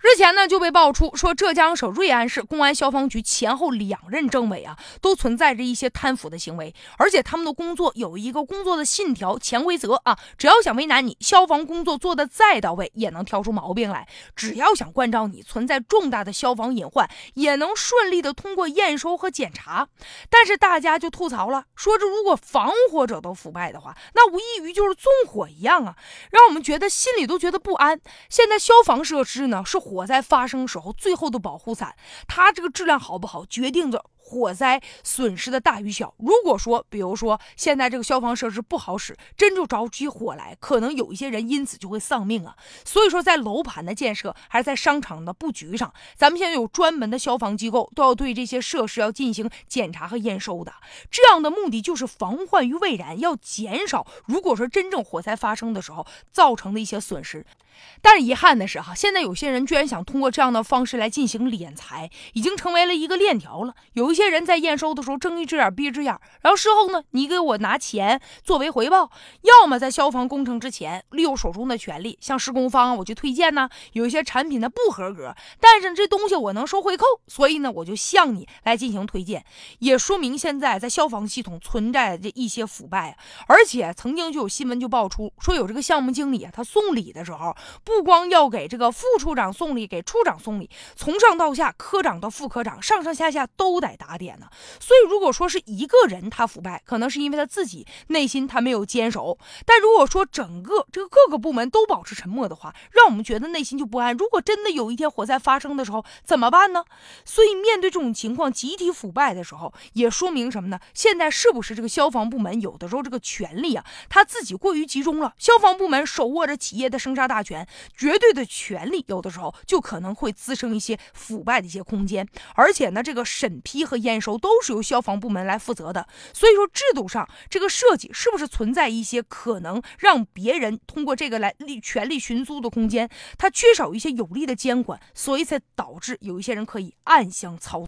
日前呢，就被爆出说，浙江省瑞安市公安消防局前后两任政委啊，都存在着一些贪腐的行为，而且他们的工作有一个工作的信条、潜规则啊，只要想为难你，消防工作做得再到位，也能挑出毛病来；只要想关照你存在重大的消防隐患，也能顺利的通过验收和检查。但是大家就吐槽了，说这如果防火者都腐败的话，那无异于就是纵火一样啊，让我们觉得心里都觉得不安。现在消防设施呢是。火灾发生时候，最后的保护伞，它这个质量好不好，决定着。火灾损失的大与小，如果说，比如说现在这个消防设施不好使，真就着起火来，可能有一些人因此就会丧命啊。所以说，在楼盘的建设还是在商场的布局上，咱们现在有专门的消防机构，都要对这些设施要进行检查和验收的。这样的目的就是防患于未然，要减少如果说真正火灾发生的时候造成的一些损失。但是遗憾的是哈，现在有些人居然想通过这样的方式来进行敛财，已经成为了一个链条了。有一些些人在验收的时候睁一只眼闭一只眼，然后事后呢，你给我拿钱作为回报，要么在消防工程之前利用手中的权利向施工方我去推荐呢，有一些产品呢不合格，但是这东西我能收回扣，所以呢我就向你来进行推荐，也说明现在在消防系统存在着一些腐败，而且曾经就有新闻就爆出说有这个项目经理啊，他送礼的时候。不光要给这个副处长送礼，给处长送礼，从上到下，科长到副科长，上上下下都得打打点呢。所以，如果说是一个人他腐败，可能是因为他自己内心他没有坚守；但如果说整个这个各个部门都保持沉默的话，让我们觉得内心就不安。如果真的有一天火灾发生的时候怎么办呢？所以，面对这种情况集体腐败的时候，也说明什么呢？现在是不是这个消防部门有的时候这个权力啊，他自己过于集中了？消防部门手握着企业的生杀大权。绝对的权利，有的时候就可能会滋生一些腐败的一些空间，而且呢，这个审批和验收都是由消防部门来负责的。所以说，制度上这个设计是不是存在一些可能让别人通过这个来力权力寻租的空间？它缺少一些有力的监管，所以才导致有一些人可以暗箱操作。